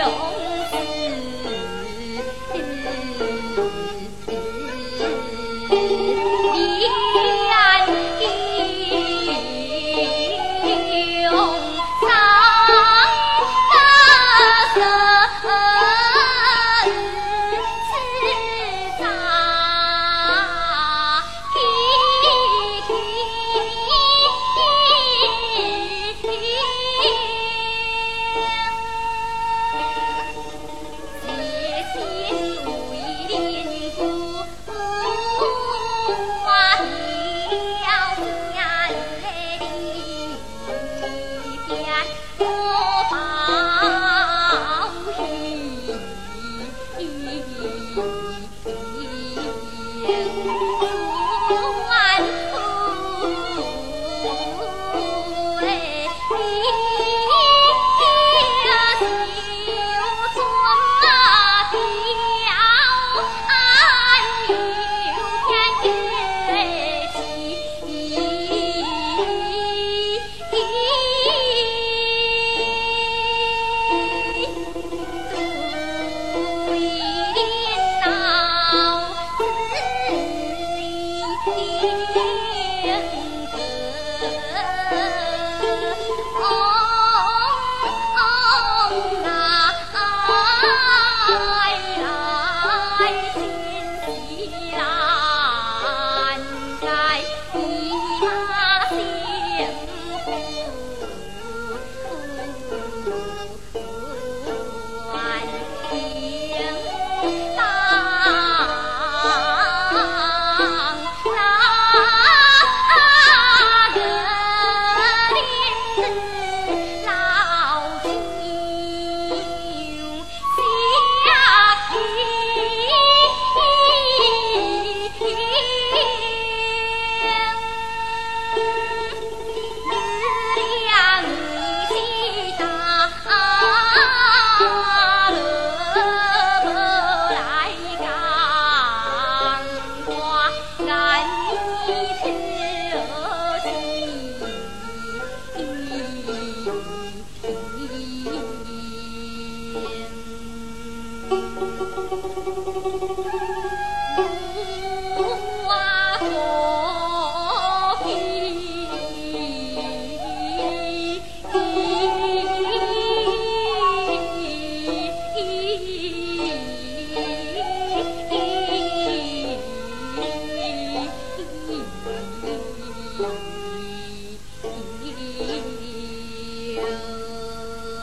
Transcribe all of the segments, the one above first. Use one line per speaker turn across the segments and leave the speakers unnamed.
有。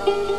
呀。